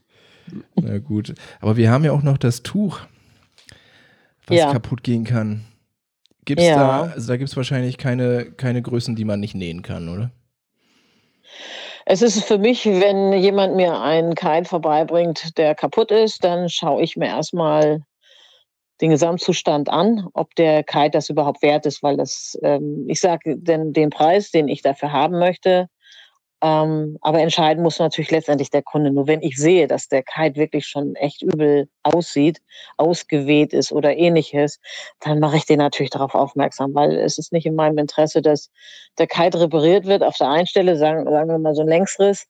Na gut. Aber wir haben ja auch noch das Tuch, was ja. kaputt gehen kann. Gibt's ja. da, also da gibt es wahrscheinlich keine, keine Größen, die man nicht nähen kann, oder? Es ist für mich, wenn jemand mir einen Keil vorbeibringt, der kaputt ist, dann schaue ich mir erstmal den Gesamtzustand an, ob der Kite das überhaupt wert ist, weil das, ähm, ich sage den, den Preis, den ich dafür haben möchte, ähm, aber entscheiden muss natürlich letztendlich der Kunde. Nur wenn ich sehe, dass der Kite wirklich schon echt übel aussieht, ausgeweht ist oder ähnliches, dann mache ich den natürlich darauf aufmerksam, weil es ist nicht in meinem Interesse, dass der Kite repariert wird auf der einen Stelle, sagen, sagen wir mal so ein Längsriss,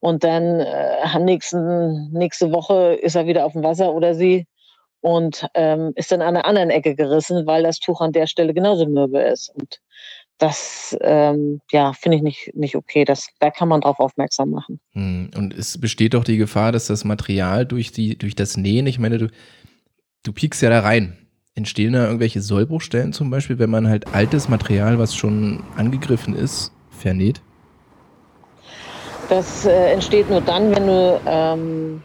und dann äh, nächsten, nächste Woche ist er wieder auf dem Wasser oder sie und ähm, ist dann an der anderen Ecke gerissen, weil das Tuch an der Stelle genauso mürbe ist. Und das ähm, ja, finde ich nicht, nicht okay. Das, da kann man drauf aufmerksam machen. Hm, und es besteht doch die Gefahr, dass das Material durch, die, durch das Nähen, ich meine, du, du piekst ja da rein. Entstehen da irgendwelche Sollbruchstellen zum Beispiel, wenn man halt altes Material, was schon angegriffen ist, vernäht? Das äh, entsteht nur dann, wenn du ähm,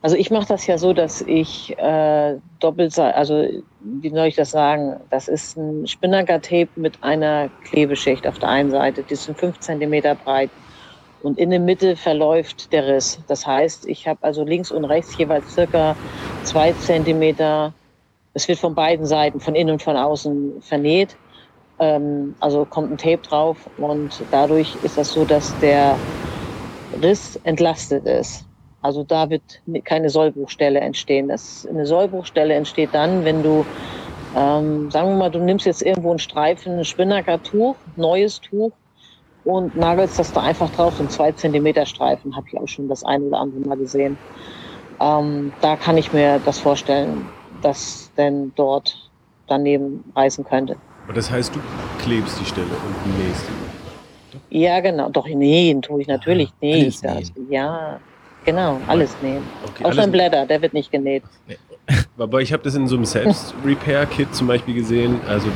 also ich mache das ja so, dass ich äh, doppelt, also wie soll ich das sagen? Das ist ein Spinnaker-Tape mit einer Klebeschicht auf der einen Seite. Die sind fünf Zentimeter breit. Und in der Mitte verläuft der Riss. Das heißt, ich habe also links und rechts jeweils circa zwei Zentimeter. Es wird von beiden Seiten, von innen und von außen vernäht. Ähm, also kommt ein Tape drauf und dadurch ist das so, dass der Riss entlastet ist. Also da wird keine Sollbruchstelle entstehen. Das, eine Sollbruchstelle entsteht dann, wenn du, ähm, sagen wir mal, du nimmst jetzt irgendwo einen Streifen, ein Spinnaker-Tuch, neues Tuch und nagelst das da einfach drauf, so ein 2 cm Streifen, habe ich auch schon das eine oder andere Mal gesehen. Ähm, da kann ich mir das vorstellen, dass denn dort daneben reißen könnte. Und das heißt, du klebst die Stelle und nähst die? Ja, genau. Doch, nähen tue ich natürlich. Ich das. Ja, Genau, alles nähen. Okay, Auch schon Blätter, der wird nicht genäht. Nee. Aber ich habe das in so einem Selbst-Repair-Kit zum Beispiel gesehen, also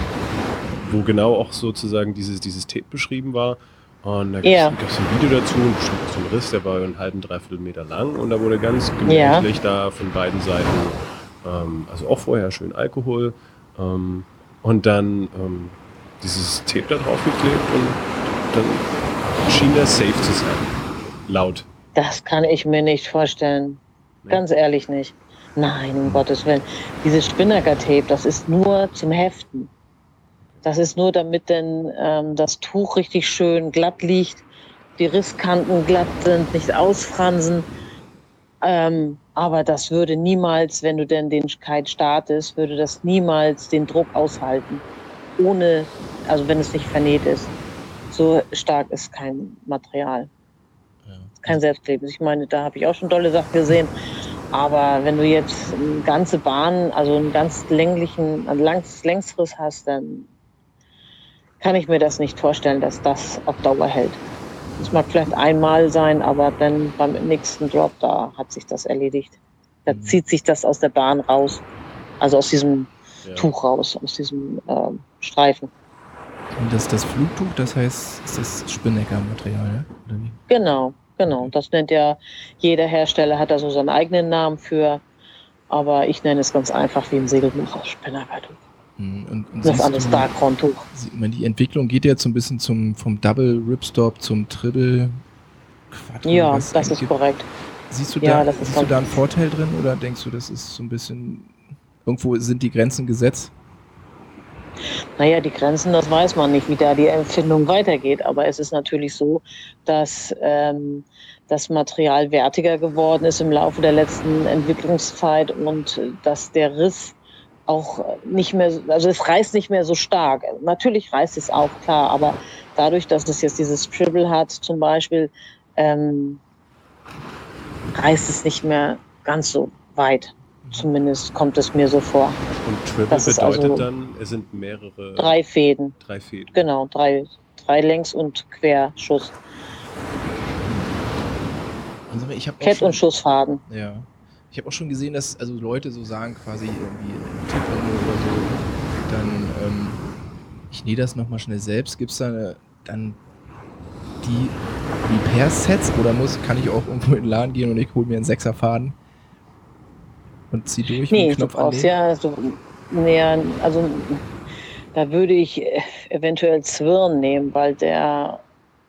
wo genau auch sozusagen dieses, dieses Tape beschrieben war. Und da gab es ja. ein Video dazu, und so ein Riss, der war einen halben, dreiviertel Meter lang und da wurde ganz gemütlich ja. da von beiden Seiten, ähm, also auch vorher schön Alkohol ähm, und dann ähm, dieses Tape da drauf geklebt und dann schien das safe zu sein. Laut das kann ich mir nicht vorstellen. Nee. Ganz ehrlich nicht. Nein, um Gottes Willen. Dieses Spinnaker-Tape, das ist nur zum Heften. Das ist nur, damit denn ähm, das Tuch richtig schön glatt liegt, die Risskanten glatt sind, nicht ausfransen. Ähm, aber das würde niemals, wenn du denn den Kite startest, würde das niemals den Druck aushalten. Ohne, also wenn es nicht vernäht ist. So stark ist kein Material kein Selbstkleben. Ich meine, da habe ich auch schon tolle Sachen gesehen. Aber wenn du jetzt eine ganze Bahn, also einen ganz länglichen, einen langs, Längsriss hast, dann kann ich mir das nicht vorstellen, dass das auf Dauer hält. Das mag vielleicht einmal sein, aber dann beim nächsten Drop, da hat sich das erledigt. Da mhm. zieht sich das aus der Bahn raus. Also aus diesem ja. Tuch raus, aus diesem ähm, Streifen. Und das, das Flugtuch, das heißt, ist das Spinnecker-Material, ja? Genau, genau. Das nennt ja jeder Hersteller, hat da so seinen eigenen Namen für. Aber ich nenne es ganz einfach wie ein Segelbuch aus Spinnergartuch. Hm, und, und das andere Starkron-Tuch. Die Entwicklung geht jetzt so ein bisschen zum, vom Double Ripstop zum Triple Quadro. Ja, das ist korrekt. Siehst du, ja, da, siehst du da einen Vorteil drin oder denkst du, das ist so ein bisschen, irgendwo sind die Grenzen gesetzt? Naja, die Grenzen, das weiß man nicht, wie da die Empfindung weitergeht. Aber es ist natürlich so, dass ähm, das Material wertiger geworden ist im Laufe der letzten Entwicklungszeit und dass der Riss auch nicht mehr, also es reißt nicht mehr so stark. Natürlich reißt es auch, klar, aber dadurch, dass es jetzt dieses Tribble hat zum Beispiel, ähm, reißt es nicht mehr ganz so weit. Zumindest kommt es mir so vor. Und Triple das bedeutet also dann, es sind mehrere. Drei Fäden. Drei Fäden. Genau, drei, drei Längs- und Querschuss. Also ich Kett- schon, und Schussfaden. Ja. Ich habe auch schon gesehen, dass also Leute so sagen, quasi irgendwie Taekwondo oder so, dann, ähm, ich nähe das nochmal schnell selbst. Gibt es da eine, dann die Repair-Sets oder muss, kann ich auch irgendwo in den Laden gehen und ich hole mir einen Sechserfaden? Und zieh durch nee, du brauchst ja so näher, also da würde ich eventuell Zwirn nehmen, weil der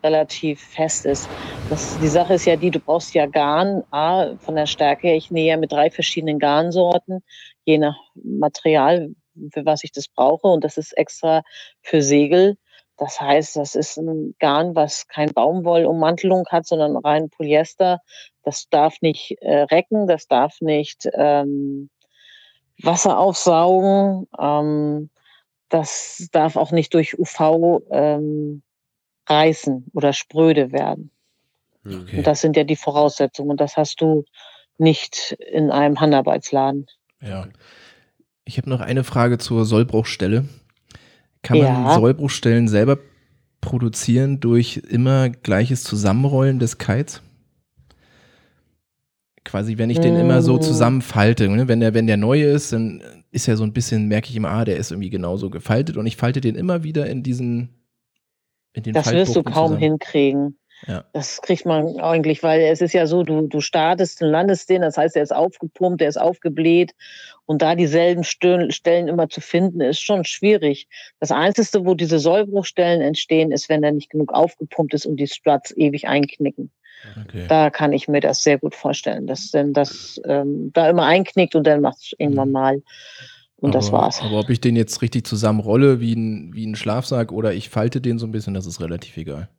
relativ fest ist. Das, die Sache ist ja die, du brauchst ja Garn, A, von der Stärke her, ich nähe ja mit drei verschiedenen Garnsorten, je nach Material, für was ich das brauche. Und das ist extra für Segel. Das heißt, das ist ein Garn, was kein Baumwollummantelung hat, sondern rein Polyester. Das darf nicht äh, recken, das darf nicht ähm, Wasser aufsaugen, ähm, das darf auch nicht durch UV ähm, reißen oder spröde werden. Okay. Und das sind ja die Voraussetzungen. Und das hast du nicht in einem Handarbeitsladen. Ja. Ich habe noch eine Frage zur Sollbruchstelle. Kann man ja. Sollbruchstellen selber produzieren durch immer gleiches Zusammenrollen des Kites? Quasi, wenn ich den immer so mm. zusammenfalte, ne? wenn der, wenn der neu ist, dann ist er so ein bisschen, merke ich immer, ah, der ist irgendwie genauso gefaltet und ich falte den immer wieder in diesen, in den Das wirst du kaum zusammen. hinkriegen. Ja. Das kriegt man eigentlich, weil es ist ja so, du, du startest und landest den, das heißt, er ist aufgepumpt, er ist aufgebläht und da dieselben Stellen immer zu finden, ist schon schwierig. Das Einzige, wo diese Sollbruchstellen entstehen, ist, wenn er nicht genug aufgepumpt ist und die Struts ewig einknicken. Okay. Da kann ich mir das sehr gut vorstellen, dass denn das ähm, da immer einknickt und dann macht es irgendwann mhm. mal. Und aber, das war's. Aber ob ich den jetzt richtig zusammenrolle wie ein, wie ein Schlafsack oder ich falte den so ein bisschen, das ist relativ egal.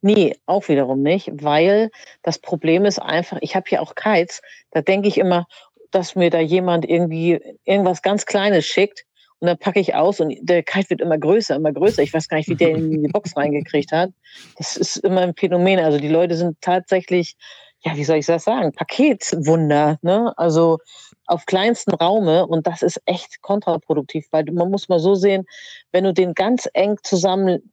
Nee, auch wiederum nicht, weil das Problem ist einfach, ich habe hier auch Kites, da denke ich immer, dass mir da jemand irgendwie irgendwas ganz Kleines schickt und dann packe ich aus und der Kite wird immer größer, immer größer. Ich weiß gar nicht, wie der in die Box reingekriegt hat. Das ist immer ein Phänomen. Also die Leute sind tatsächlich, ja, wie soll ich das sagen, Paketwunder. Ne? Also auf kleinsten Raume und das ist echt kontraproduktiv, weil man muss mal so sehen, wenn du den ganz eng zusammen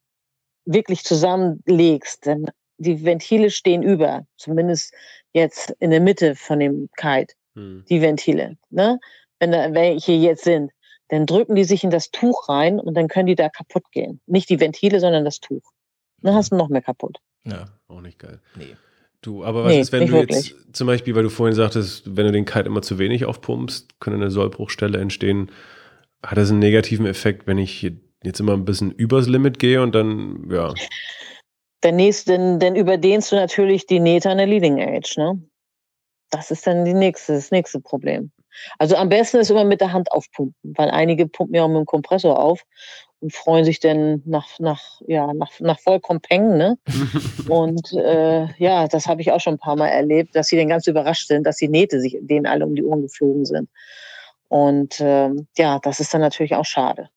wirklich zusammenlegst, denn die Ventile stehen über, zumindest jetzt in der Mitte von dem Kite, hm. die Ventile. Ne? Wenn da welche jetzt sind, dann drücken die sich in das Tuch rein und dann können die da kaputt gehen. Nicht die Ventile, sondern das Tuch. Dann hast du noch mehr kaputt. Ja, auch nicht geil. Nee. Du, aber was nee, ist, wenn du wirklich. jetzt zum Beispiel, weil du vorhin sagtest, wenn du den Kite immer zu wenig aufpumpst, könnte eine Sollbruchstelle entstehen. Hat das einen negativen Effekt, wenn ich jetzt immer ein bisschen übers Limit gehe und dann, ja. Der nächste, denn, denn überdehnst du natürlich die Nähte an der Leading Edge, ne? Das ist dann die nächste, das nächste Problem. Also am besten ist immer mit der Hand aufpumpen, weil einige pumpen ja auch mit dem Kompressor auf und freuen sich dann nach, nach, ja, nach, nach vollkommen Peng, ne? und äh, ja, das habe ich auch schon ein paar Mal erlebt, dass sie dann ganz überrascht sind, dass die Nähte sich denen alle um die Ohren geflogen sind. Und ähm, ja, das ist dann natürlich auch schade.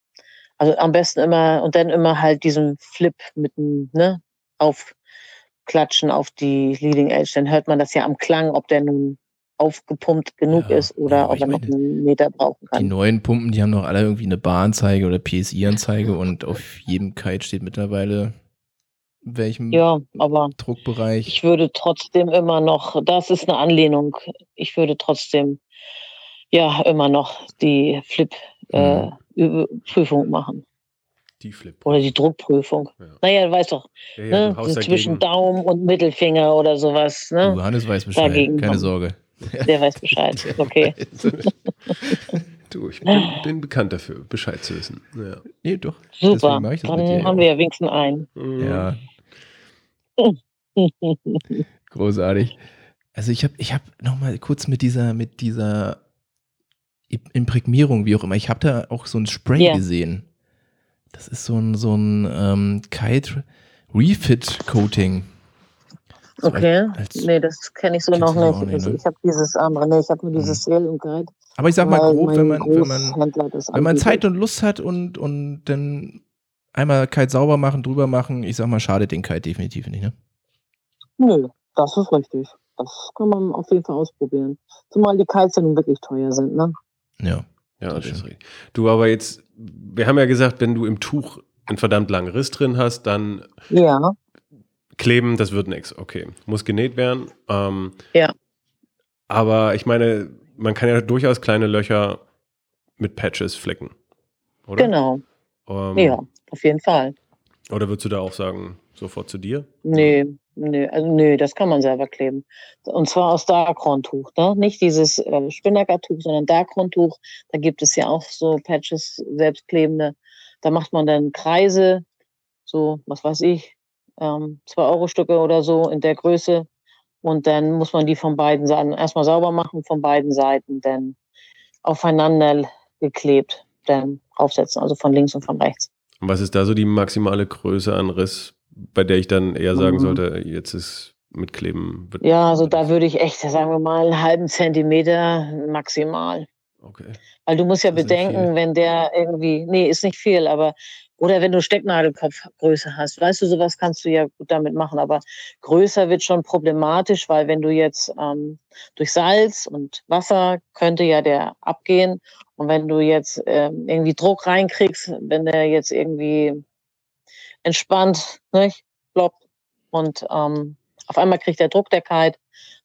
Also am besten immer und dann immer halt diesen Flip mit dem, ne, aufklatschen auf die Leading Edge. Dann hört man das ja am Klang, ob der nun aufgepumpt genug ja, ist oder ja, ob er noch einen Meter brauchen kann. Die neuen Pumpen, die haben noch alle irgendwie eine Baranzeige oder PSI-Anzeige und auf jedem Kite steht mittlerweile welchem Ja, aber Druckbereich. ich würde trotzdem immer noch, das ist eine Anlehnung, ich würde trotzdem ja immer noch die Flip-Prüfung machen Die Flip. oder die Druckprüfung. Ja. Naja, du weißt doch, Ja, ja, ne? zwischen. Daumen und Mittelfinger oder sowas. Ne? Du, Hannes weiß Bescheid, Dagegen keine kommen. Sorge. Der weiß Bescheid. Okay. Du, ich bin, bin bekannt dafür, Bescheid zu wissen. Ja. nee, doch. Super. Deswegen mache ich das Dann haben wir ja wenigstens einen. Mhm. Ja, großartig. Also ich habe ich hab noch mal kurz mit dieser, mit dieser Imprägnierung, wie auch immer, ich habe da auch so ein Spray Ja. gesehen. Das ist so ein, so ein ähm, Kite Refit Coating. So Okay. als- nee, das kenne ich so noch nicht. nicht, ne? ich habe dieses andere, nee, ich habe nur dieses Sale und Guide. Aber ich sag mal grob, wenn man, wenn man, das wenn man. Zeit und Lust hat und, und dann einmal Kite sauber machen, drüber machen, ich sag mal, schadet den Kite definitiv nicht, ne? Nö, das ist richtig. Das kann man auf jeden Fall ausprobieren. Zumal die Kites ja nun wirklich teuer sind, ne? Ja. Ja, Das ist richtig. Du, aber jetzt, wir haben ja gesagt, wenn du im Tuch einen verdammt langen Riss drin hast, dann Ja, kleben, das wird nichts. Okay, muss genäht werden. Ähm, Ja. Aber ich meine, man kann ja durchaus kleine Löcher mit Patches flecken, oder? genau. Ähm, Ja, auf jeden Fall. Oder würdest du da auch sagen, sofort zu dir? Nee, nee, also nee, das kann man selber kleben. Und zwar aus Darkron-Tuch, ne? Nicht dieses äh, Spinnaker-Tuch, sondern Darkron-Tuch. Da gibt es ja auch so Patches, selbstklebende. Da macht man dann Kreise, so, was weiß ich, ähm, zwei Euro Stücke oder so in der Größe. Und dann muss man die von beiden Seiten erstmal sauber machen, von beiden Seiten dann aufeinander geklebt, dann aufsetzen, also von links und von rechts. Und was ist da so die maximale Größe an Riss, bei der ich dann eher sagen Mhm. sollte, jetzt ist mit Kleben. Wird Ja, also da würde ich echt, sagen wir mal, einen halben Zentimeter maximal. Okay. Weil du musst ja bedenken, wenn der irgendwie, nee, ist nicht viel, aber, oder wenn du Stecknadelkopfgröße hast, weißt du, sowas kannst du ja gut damit machen, aber größer wird schon problematisch, weil wenn du jetzt ähm, durch Salz und Wasser könnte ja der abgehen und wenn du jetzt ähm, irgendwie Druck reinkriegst, wenn der jetzt irgendwie entspannt, nicht, ploppt und ähm, auf einmal kriegt der Druck der Kite,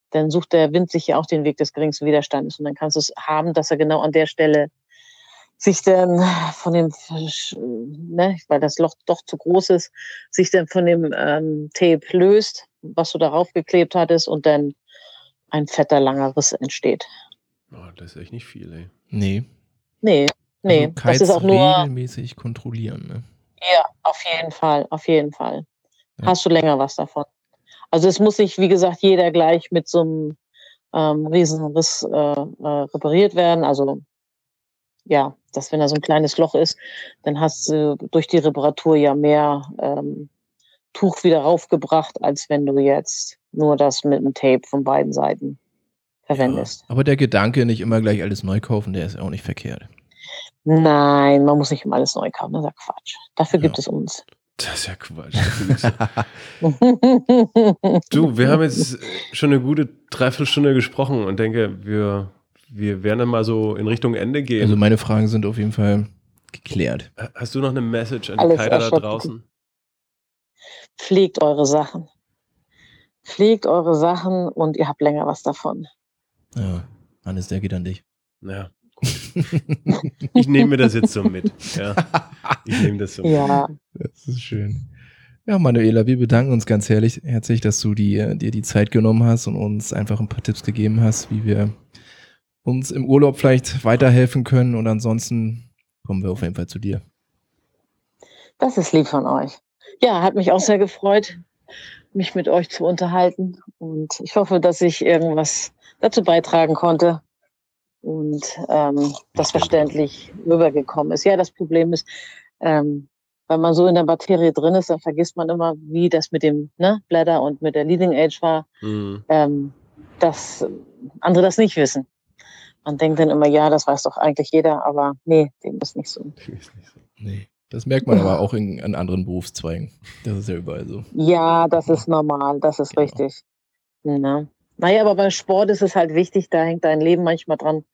dann sucht der Wind sich ja auch den Weg des geringsten Widerstandes. Und dann kannst du es haben, dass er genau an der Stelle sich dann von dem, ne, weil das Loch doch zu groß ist, sich dann von dem ähm, Tape löst, was du darauf geklebt hattest und dann ein fetter langer Riss entsteht. Oh, das ist echt nicht viel, ey. Nee. Nee, nee, Also das ist auch nur, regelmäßig kontrollieren, ne? Ja, auf jeden Fall, auf jeden Fall. Ja. Hast du länger was davon. Also es muss nicht, wie gesagt, jeder gleich mit so einem ähm, Riesenriss äh, äh, repariert werden. Also ja, dass wenn da so ein kleines Loch ist, dann hast du durch die Reparatur ja mehr ähm, Tuch wieder raufgebracht, als wenn du jetzt nur das mit dem Tape von beiden Seiten verwendest. Aber der Gedanke, nicht immer gleich alles neu kaufen, der ist auch nicht verkehrt. Nein, man muss nicht immer alles neu kaufen, das ist ja Quatsch. Dafür Ja. gibt es uns. Das ist ja Quatsch. du, wir haben jetzt schon eine gute Dreiviertelstunde gesprochen und denke, wir, wir werden dann mal so in Richtung Ende gehen. Also meine Fragen sind auf jeden Fall geklärt. Hast du noch eine Message an die Alles Kiter da draußen? Pflegt eure Sachen. Pflegt eure Sachen und ihr habt länger was davon. Ja, Hannes, der geht an dich. Ja. Ich nehme mir das jetzt so mit. Ja, ich nehme das so mit. Ja, Das ist schön. Ja, Manuela, wir bedanken uns ganz herrlich, herzlich, dass du die, äh, dir die Zeit genommen hast und uns einfach ein paar Tipps gegeben hast, wie wir uns im Urlaub vielleicht weiterhelfen können. Und ansonsten kommen wir auf jeden Fall zu dir. das ist lieb von euch. Ja, hat mich auch sehr gefreut, mich mit euch zu unterhalten. Und ich hoffe, dass ich irgendwas dazu beitragen konnte und ähm, das verständlich rübergekommen ist. Ja, das Problem ist, ähm, wenn man so in der Materie drin ist, dann vergisst man immer, wie das mit dem ne, Blätter und mit der Leading Age war, Mhm. ähm, dass andere das nicht wissen. Man denkt dann immer, ja, das weiß doch eigentlich jeder, aber nee, dem ist nicht so. Nicht. Nee. Das merkt man aber auch in, in anderen Berufszweigen. Das ist ja überall so. Ja, das ist normal, das ist Genau. richtig. Ja. Naja, aber beim Sport ist es halt wichtig, da hängt dein Leben manchmal dran,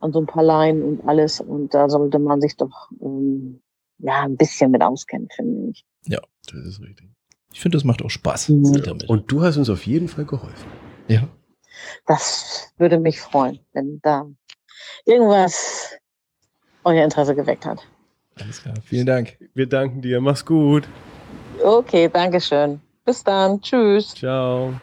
an so ein paar Leinen und alles. Und da sollte man sich doch ähm, ja ein bisschen mit auskennen, finde ich. Das ist richtig. Ich finde, das macht auch Spaß. Mhm. damit. Und du hast uns auf jeden Fall geholfen. ja. Das würde mich freuen, wenn da irgendwas euer Interesse geweckt hat. Alles klar. Vielen Dank. Wir danken dir. Mach's gut. Okay, danke schön. Bis dann. Tschüss. Ciao.